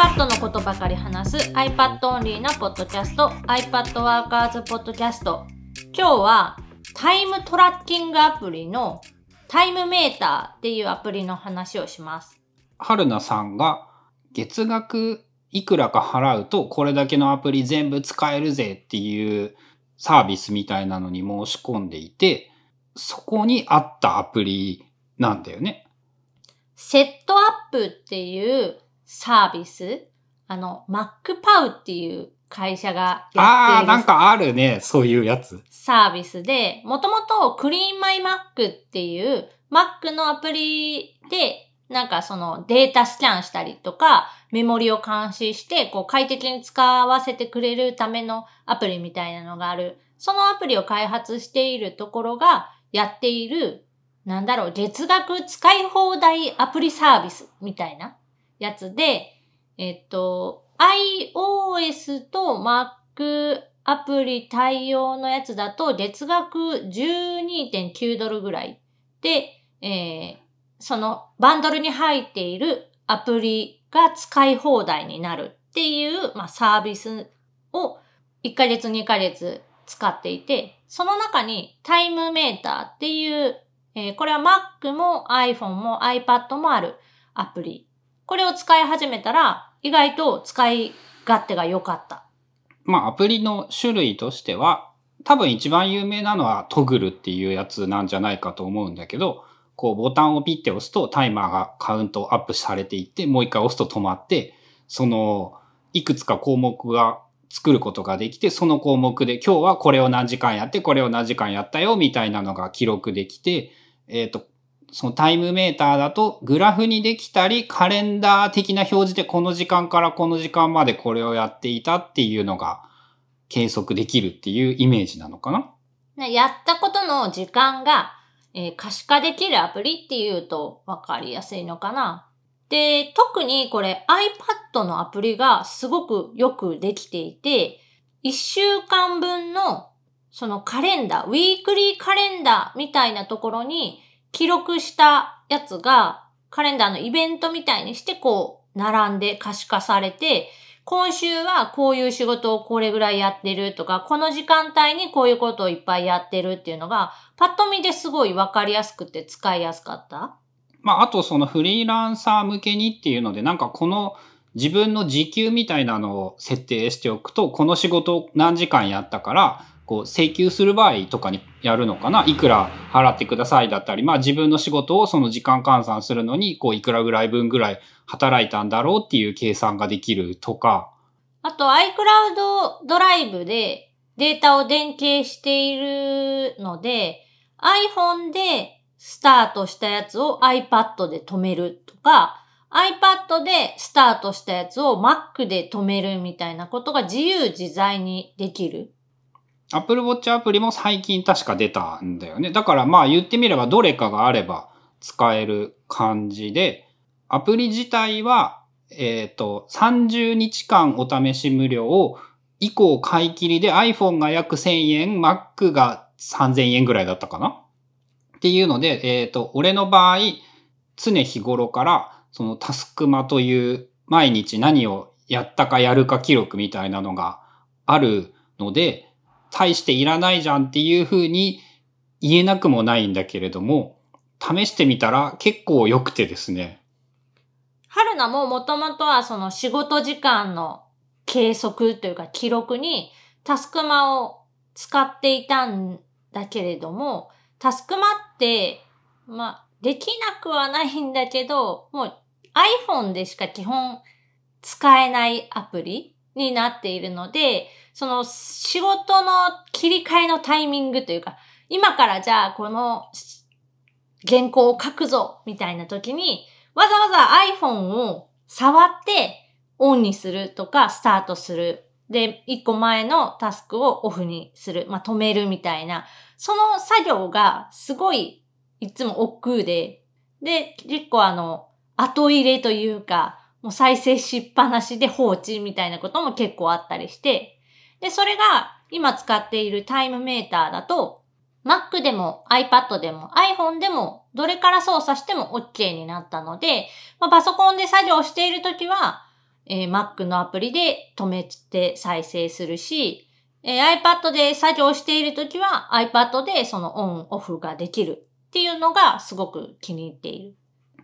iPad のことばかり話す iPad オンリーなポッドキャスト iPad ワーカーズポッドキャスト今日はタイムトラッキングアプリのタイムメーターっていうアプリの話をします。春菜さんが月額いくらか払うとこれだけのアプリ全部使えるぜっていうサービスみたいなのに申し込んでいて、そこにあったアプリなんだよね。セットアップっていうサービス、あの、MacPow っていう会社がやああー、っているなんかあるね。そういうやつ。サービスで、もともと CleanMyMac っていう Mac のアプリで、なんかそのデータスキャンしたりとか、メモリを監視して、こう快適に使わせてくれるためのアプリみたいなのがある。そのアプリを開発しているところがやっている、なんだろう、月額使い放題アプリサービスみたいなやつで、えっと、iOS と Mac アプリ対応のやつだと月額12.9ドルぐらいで、えーそのバンドルに入っているアプリが使い放題になるっていう、まあ、サービスを1ヶ月2ヶ月使っていて、その中にタイムメーターっていう、えーこれは Mac も iPhone も iPad もあるアプリ。これを使い始めたら意外と使い勝手が良かった。まあアプリの種類としては、多分一番有名なのはトグルっていうやつなんじゃないかと思うんだけど、こうボタンをピッて押すとタイマーがカウントアップされていって、もう一回押すと止まって、そのいくつか項目が作ることができて、その項目で今日はこれを何時間やって、これを何時間やったよみたいなのが記録できて、えっ、と、そのタイムメーターだとグラフにできたりカレンダー的な表示でこの時間からこの時間までこれをやっていたっていうのが計測できるっていうイメージなのかな？やったことの時間が、えー可視化できるアプリっていうと分かりやすいのかな。で、特にこれ iPad のアプリがすごくよくできていて、1週間分のそのカレンダー、ウィークリーカレンダーみたいなところに記録したやつがカレンダーのイベントみたいにしてこう並んで可視化されて、今週はこういう仕事をこれぐらいやってるとか、この時間帯にこういうことをいっぱいやってるっていうのが、パッと見ですごいわかりやすくて使いやすかった。まあ、あとそのフリーランサー向けにっていうので、なんかこの自分の時給みたいなのを設定しておくと、この仕事何時間やったから、こう請求する場合とかにやるのかな？いくら払ってくださいだったり、まあ自分の仕事をその時間換算するのに、こういくらぐらい分ぐらい働いたんだろうっていう計算ができるとか、あと iCloud ドライブでデータを連携しているので、iPhone でスタートしたやつを iPad で止めるとか、iPad でスタートしたやつを Mac で止めるみたいなことが自由自在にできる。Apple Watch アプリも最近確か出たんだよね。だからまあ言ってみればどれかがあれば使える感じで、アプリ自体は、えっ、と、30日間お試し無料を以降買い切りで iPhone が約1000円、Mac が3000円ぐらいだったかな？っていうので、えっ、と、俺の場合、常日頃からそのタスクマという毎日何をやったかやるか記録みたいなのがあるので、大していらないじゃんっていうふうに言えなくもないんだけれども、試してみたら結構良くてですね。春菜ももともとはその仕事時間の計測というか記録にタスクマを使っていたんだけれども、タスクマって、まあ、できなくはないんだけど、もう iPhone でしか基本使えないアプリになっているので、その仕事の切り替えのタイミングというか、今からじゃあこの原稿を書くぞみたいな時に、わざわざ iPhone を触ってオンにするとかスタートする。で、一個前のタスクをオフにする。まあ、止めるみたいな。その作業がすごいいつも億劫で。で、結構あの、後入れというか、もう再生しっぱなしで放置みたいなことも結構あったりして。で、それが今使っているタイムメーターだと、Mac でも iPad でも iPhone でもどれから操作しても OK になったので、まあ、パソコンで作業しているときは、えー Mac のアプリで止めて再生するし、えー iPad で作業しているときは iPad でそのオンオフができるっていうのがすごく気に入っている。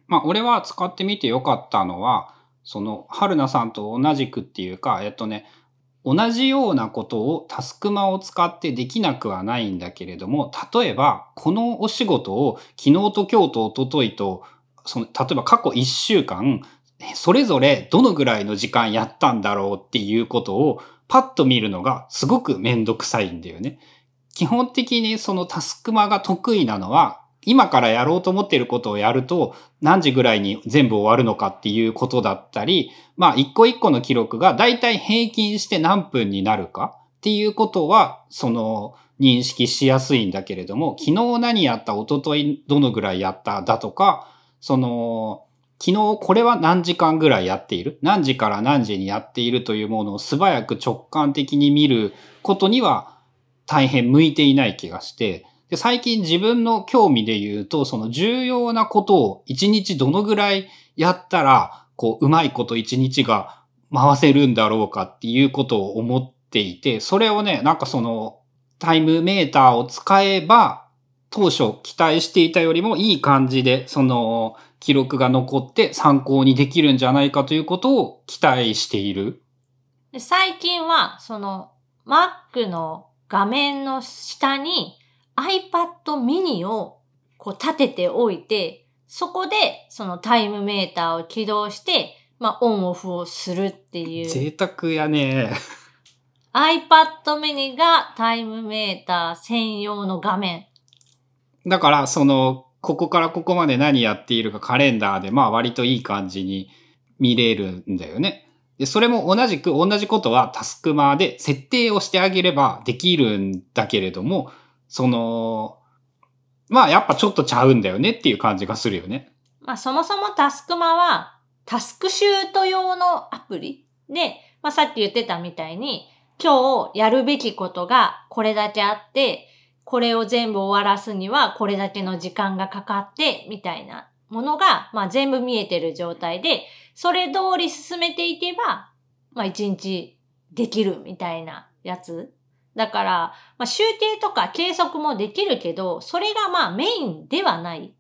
まあ、俺は使ってみてよかったのは、その、春菜さんと同じくっていうか、えっとね、同じようなことをタスクマを使ってできなくはないんだけれども、例えば、このお仕事を昨日と今日と一昨日と、その、例えば過去1週間、それぞれどのぐらいの時間やったんだろうっていうことをパッと見るのがすごくめんどくさいんだよね。基本的にそのタスクマが得意なのは、今からやろうと思っていることをやると何時ぐらいに全部終わるのかっていうことだったり、まあ一個一個の記録がだいたい平均して何分になるかっていうことは、その認識しやすいんだけれども、昨日何やった、一昨日どのぐらいやった？だとか、その、昨日これは何時間ぐらいやっている？何時から何時にやっているというものを素早く直感的に見ることには大変向いていない気がして、で最近自分の興味で言うと、その重要なことを一日どのぐらいやったら、こう、うまいこと一日が回せるんだろうかっていうことを思っていて、それをね、なんかその、タイムメーターを使えば、当初期待していたよりもいい感じで、その、記録が残って参考にできるんじゃないかということを期待している。最近は、その Mac の画面の下に iPad mini をこう立てておいて、そこでそのタイムメーターを起動して、まあオンオフをするっていう。贅沢やね。iPad mini がタイムメーター専用の画面。だから、その、ここからここまで何やっているかカレンダーで、まあ割といい感じに見れるんだよね。で、それも同じく同じことはタスクマーで設定をしてあげればできるんだけれども、その、まあやっぱちょっとちゃうんだよねっていう感じがするよね。まあそもそもタスクマはタスクシュート用のアプリで、まあさっき言ってたみたいに今日やるべきことがこれだけあって、これを全部終わらすにはこれだけの時間がかかって、みたいなものが、まあ全部見えてる状態で、それ通り進めていけば、まあ一日できるみたいなやつ。だから、まあ集計とか計測もできるけど、それがまあメインではない。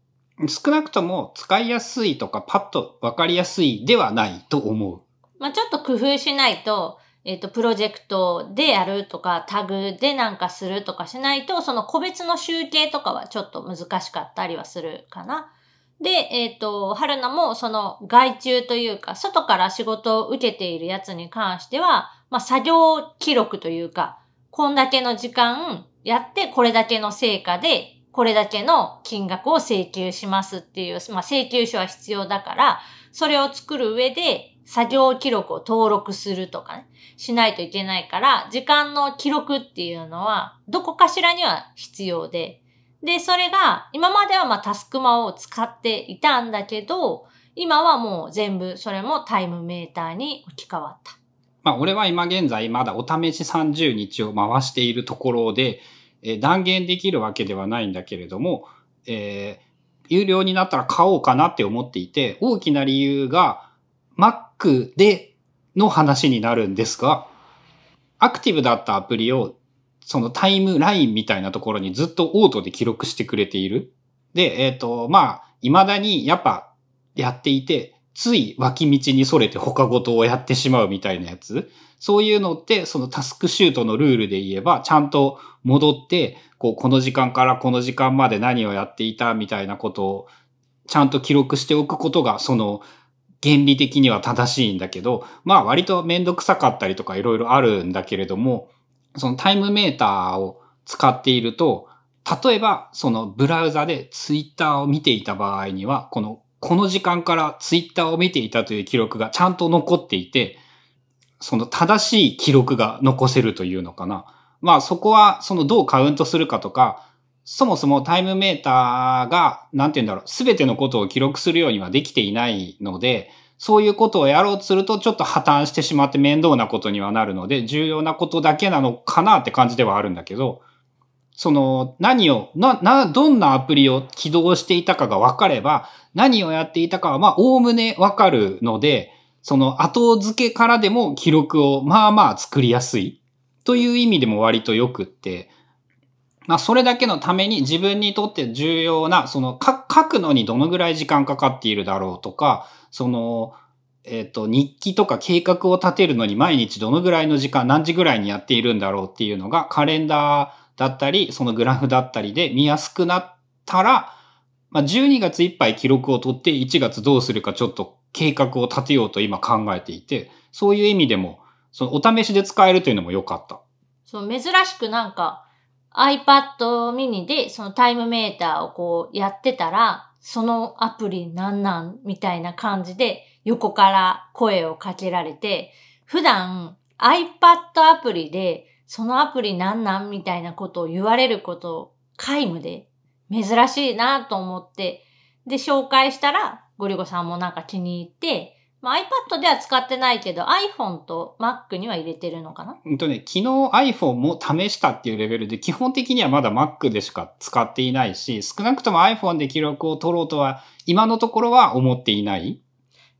少なくとも使いやすいとかパッとわかりやすいではないと思う。まあちょっと工夫しないと、えっ、と、プロジェクトでやるとか、タグでなんかするとかしないと、その個別の集計とかはちょっと難しかったりはするかな。で、えっ、と、春菜もその外注というか、外から仕事を受けているやつに関しては、まあ作業記録というか、こんだけの時間やって、これだけの成果で、これだけの金額を請求しますっていう、まあ請求書は必要だから、それを作る上で、作業記録を登録するとかね、しないといけないから、時間の記録っていうのは、どこかしらには必要で、で、それが、今まではまあタスクマを使っていたんだけど、今はもう全部それもタイムメーターに置き換わった。まあ俺は今現在まだお試し30日を回しているところで、えー断言できるわけではないんだけれども、えー有料になったら買おうかなって思っていて、大きな理由が Mac での話になるんですが、アクティブだったアプリをそのタイムラインみたいなところにずっとオートで記録してくれている。で、えっ、と、まあ、未だにやっぱやっていて、つい脇道にそれて他事をやってしまうみたいなやつ？そういうのって、そのタスクシュートのルールで言えば、ちゃんと戻って、こう、この時間からこの時間まで何をやっていたみたいなことを、ちゃんと記録しておくことが、その、原理的には正しいんだけど、まあ割とめんどくさかったりとかいろいろあるんだけれども、そのタイムメーターを使っていると、例えばそのブラウザでツイッターを見ていた場合には、この、この時間からツイッターを見ていたという記録がちゃんと残っていて、その正しい記録が残せるというのかな。まあそこはそのどうカウントするかとか、そもそもタイムメーターが、なんて言うんだろう、すべてのことを記録するようにはできていないので、そういうことをやろうとするとちょっと破綻してしまって面倒なことにはなるので、重要なことだけなのかなって感じではあるんだけど、その何を、な、な、どんなアプリを起動していたかが分かれば、何をやっていたかはまあ、おおむね分かるので、その後付けからでも記録をまあまあ作りやすい。という意味でも割と良くって、まあそれだけのために自分にとって重要な、その書くのにどのぐらい時間かかっているだろうとか、その、えっ、と、日記とか計画を立てるのに毎日どのぐらいの時間、何時ぐらいにやっているんだろうっていうのがカレンダーだったり、そのグラフだったりで見やすくなったら、まあ、12月いっぱい記録を取って1月どうするかちょっと計画を立てようと今考えていて、そういう意味でも、そのお試しで使えるというのも良かった。そう、珍しくなんか iPad mini でそのタイムメーターをこうやってたら、そのアプリなんなんみたいな感じで横から声をかけられて、普段 iPad アプリでそのアプリなんなんみたいなことを言われること皆無で珍しいなと思って、で紹介したらゴリゴさんもなんか気に入って、まあ、iPad では使ってないけど iPhone と Mac には入れてるのかな？うんとね、昨日 iPhone も試したっていうレベルで、基本的にはまだ Mac でしか使っていないし、少なくとも iPhone で記録を取ろうとは、今のところは思っていない。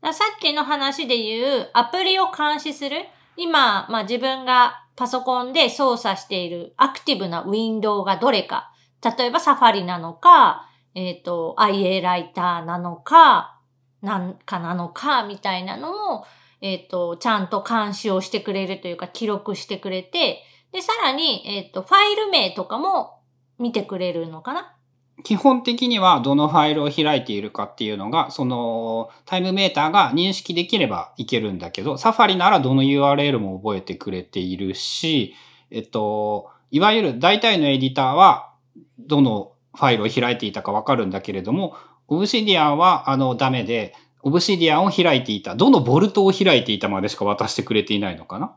ださっきの話で言うアプリを監視する。今、まあ自分がパソコンで操作しているアクティブなウィンドウがどれか。例えばサファリなのか、えっ、と、IA ライターなのか、なんかなのか、みたいなのも、えっ、と、ちゃんと監視をしてくれるというか記録してくれて、で、さらに、えっ、と、ファイル名とかも見てくれるのかな基本的にはどのファイルを開いているかっていうのが、そのタイムメーターが認識できればいけるんだけど、サファリならどの URL も覚えてくれているし、えっと、いわゆる大体のエディターはどのファイルを開いていたかわかるんだけれども、オブシディアンはあのダメで、オブシディアンを開いていた、どのボルトを開いていたまでしか渡してくれていないのかな。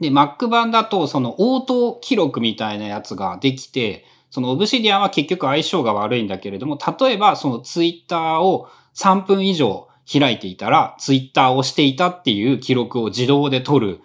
で、Mac 版だとそのオート記録みたいなやつができて、そのオブシディアンは結局相性が悪いんだけれども、例えばそのツイッターを3分以上開いていたら、ツイッターをしていたっていう記録を自動で取る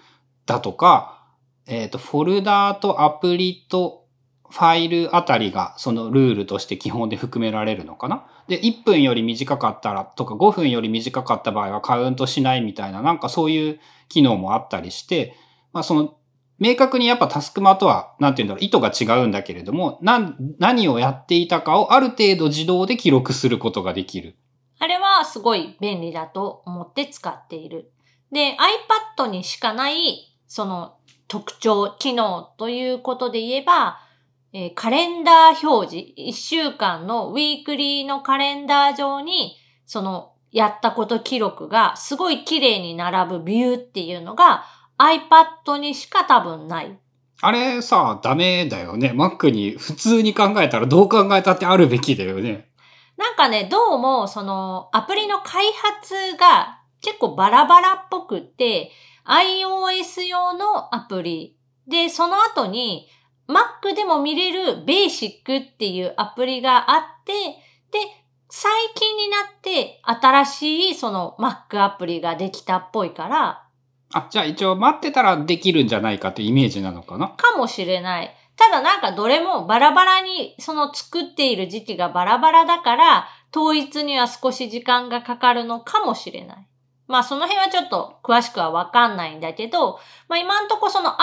だとか、えっ、と、フォルダーとアプリとファイルあたりがそのルールとして基本で含められるのかな？で、1分より短かったらとか5分より短かった場合はカウントしないみたいななんかそういう機能もあったりして、まあその明確にやっぱタスクマとは、なんて言うんだろう、意図が違うんだけれども、な、何をやっていたかをある程度自動で記録することができる。あれはすごい便利だと思って使っている。で、iPad にしかない、その特徴、機能ということで言えば、えーカレンダー表示、1週間のウィークリーのカレンダー上に、そのやったこと記録がすごい綺麗に並ぶビューっていうのが iPad にしか多分ない。あれさ、ダメだよね。Mac に普通に考えたらどう考えたってあるべきだよね。なんかね、どうも、その、アプリの開発が結構バラバラっぽくって、iOS 用のアプリで、その後に Mac でも見れる Basic っていうアプリがあって、で、最近になって新しいその Mac アプリができたっぽいから、あ、じゃあ一応待ってたらできるんじゃないかってイメージなのかな？かもしれない。ただなんかどれもバラバラにその作っている時期がバラバラだから統一には少し時間がかかるのかもしれない。まあその辺はちょっと詳しくはわかんないんだけど、まあ今んとこその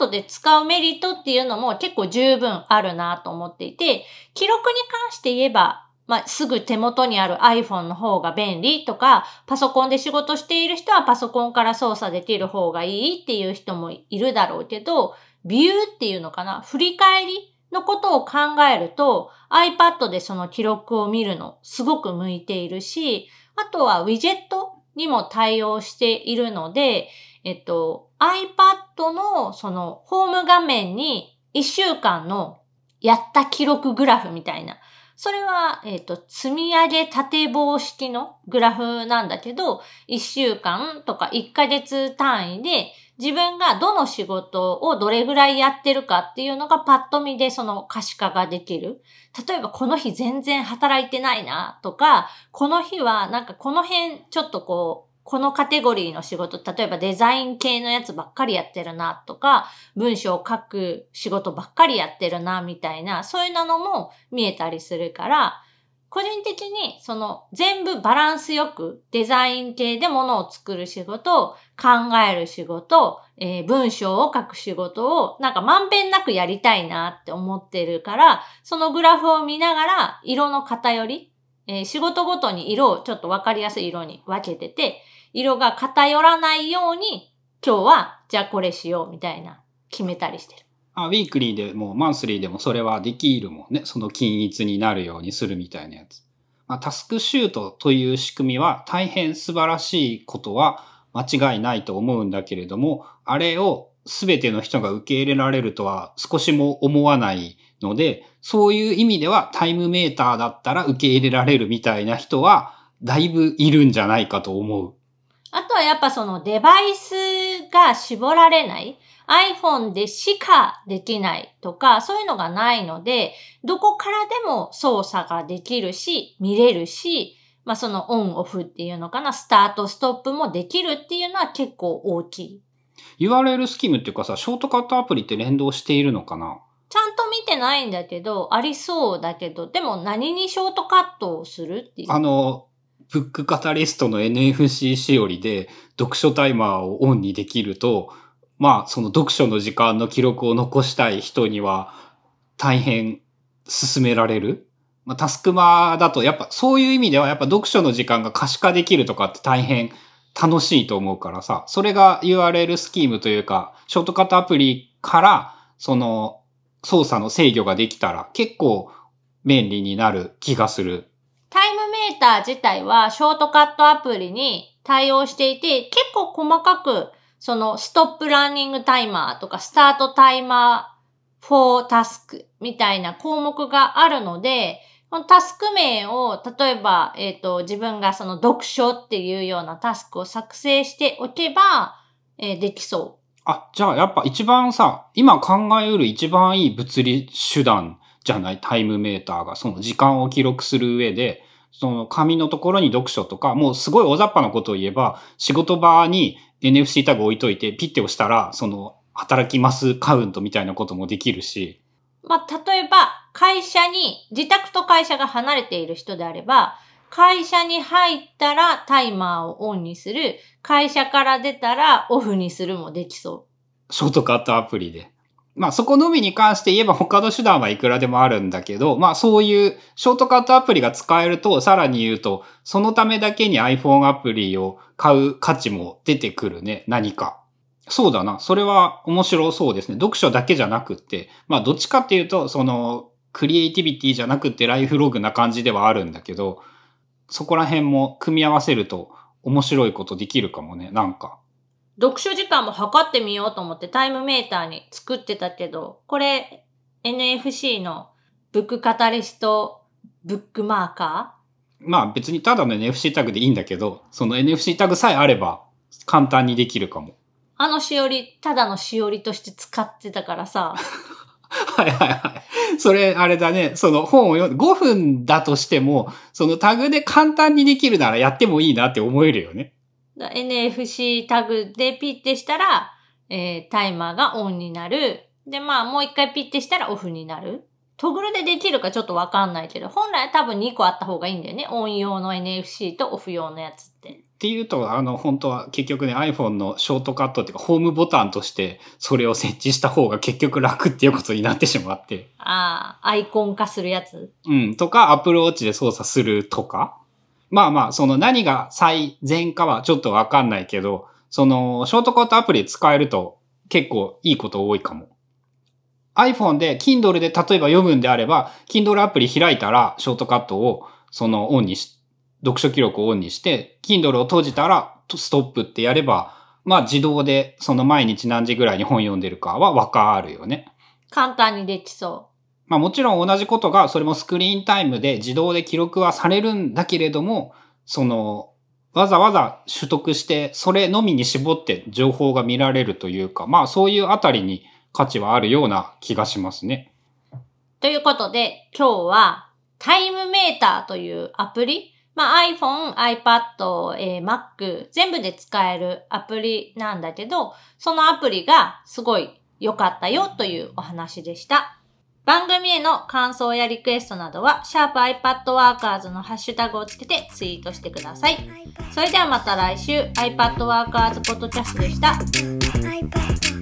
iPad で使うメリットっていうのも結構十分あるなと思っていて、記録に関して言えば、まあ、すぐ手元にある iPhone の方が便利とか、パソコンで仕事している人はパソコンから操作できる方がいいっていう人もいるだろうけど、ビューっていうのかな振り返りのことを考えると iPad でその記録を見るのすごく向いているし、あとはウィジェットにも対応しているので、えっと、iPad のそのホーム画面に1週間のやった記録グラフみたいな。それは、えっ、と、積み上げ縦棒式のグラフなんだけど、1週間とか1ヶ月単位で自分がどの仕事をどれぐらいやってるかっていうのがパッと見でその可視化ができる。例えばこの日全然働いてないなとか、この日はなんかこの辺ちょっとこう、このカテゴリーの仕事、例えばデザイン系のやつばっかりやってるなとか、文章を書く仕事ばっかりやってるなみたいな、そういうのも見えたりするから、個人的にその全部バランスよくデザイン系で物を作る仕事、考える仕事、えー、文章を書く仕事をなんかまんべんなくやりたいなって思ってるから、そのグラフを見ながら色の偏り、えー、仕事ごとに色をちょっとわかりやすい色に分けてて、色が偏らないように今日はじゃあこれしようみたいな決めたりしてる。あ、ウィークリーでもマンスリーでもそれはできるもんね。その均一になるようにするみたいなやつ。まあ、タスクシュートという仕組みは大変素晴らしいことは間違いないと思うんだけれども、あれを全ての人が受け入れられるとは少しも思わないので、そういう意味ではタイムメーターだったら受け入れられるみたいな人はだいぶいるんじゃないかと思う。はやっぱそのデバイスが絞られない。iPhone でしかできないとか、そういうのがないので、どこからでも操作ができるし、見れるし、まあそのオンオフっていうのかな、スタートストップもできるっていうのは結構大きい。URL スキームっていうかさ、ショートカットアプリって連動しているのかな？ちゃんと見てないんだけど、ありそうだけど、でも何にショートカットをするっていう？あの、ブックカタリストの NFC しおりで読書タイマーをオンにできると、まあ、その読書の時間の記録を残したい人には大変進められる。まあ、タスクマだとやっぱそういう意味ではやっぱ読書の時間が可視化できるとかって大変楽しいと思うからさ、それが URL スキームというか、ショートカットアプリからその操作の制御ができたら結構便利になる気がする。タイムメーター自体はショートカットアプリに対応していて、結構細かくそのストップランニングタイマーとかスタートタイマーフォータスクみたいな項目があるので、このタスク名を、例えば、えっ、ー、と、自分がその読書っていうようなタスクを作成しておけば、えー、できそう。あ、じゃあやっぱ一番さ、今考えうる一番いい物理手段じゃない？タイムメーターが、その時間を記録する上で、その紙のところに読書とか、もうすごい大雑把なことを言えば、仕事場に NFC タグ置いといて、ピッて押したら、その、働きますカウントみたいなこともできるし。まあ、例えば、会社に、自宅と会社が離れている人であれば、会社に入ったらタイマーをオンにする、会社から出たらオフにするもできそう。ショートカットアプリで。まあそこのみに関して言えば他の手段はいくらでもあるんだけど、まあそういうショートカットアプリが使えると、さらに言うと、そのためだけに iPhone アプリを買う価値も出てくるね、何か。そうだな。それは面白そうですね。読書だけじゃなくって、まあどっちかっていうと、その、クリエイティビティじゃなくってライフログな感じではあるんだけど、そこら辺も組み合わせると面白いことできるかもね、なんか。読書時間も測ってみようと思ってタイムメーターに作ってたけど、これ NFC のブックカタリストブックマーカー？まあ別にただの NFC タグでいいんだけど、その NFC タグさえあれば簡単にできるかも。あのしおり、ただのしおりとして使ってたからさ。はいはいはい。それ、あれだね。その本を読んで、5分だとしても、そのタグで簡単にできるならやってもいいなって思えるよね。NFC タグでピッてしたら、えー、タイマーがオンになる。で、まあ、もう一回ピッてしたらオフになる。トグルでできるかちょっとわかんないけど、本来多分2個あった方がいいんだよね。オン用の NFC とオフ用のやつって。っていうと、あの、本当は結局ね、iPhone のショートカットっていうか、ホームボタンとしてそれを設置した方が結局楽っていうことになってしまって。ああ、アイコン化するやつうん。とか、Apple Watch で操作するとか。まあまあ、その何が最善かはちょっとわかんないけど、その、ショートカットアプリ使えると結構いいこと多いかも。iPhone で Kindle で例えば読むんであれば、Kindle アプリ開いたら、ショートカットをそのオンにし、読書記録をオンにして、Kindle を閉じたら、ストップってやれば、まあ自動でその毎日何時ぐらいに本読んでるかはわかるよね。簡単にできそう。まあもちろん同じことが、それもスクリーンタイムで自動で記録はされるんだけれども、その、わざわざ取得して、それのみに絞って情報が見られるというか、まあそういうあたりに価値はあるような気がしますね。ということで、今日はタイムメーターというアプリ、まあ iPhone、iPad、えー、Mac 全部で使えるアプリなんだけど、そのアプリがすごい良かったよというお話でした。番組への感想やリクエストなどは、シャープ i p a d w o r k e r s のハッシュタグをつけてツイートしてください。それではまた来週、iPadWorkers ポッドキャストでした。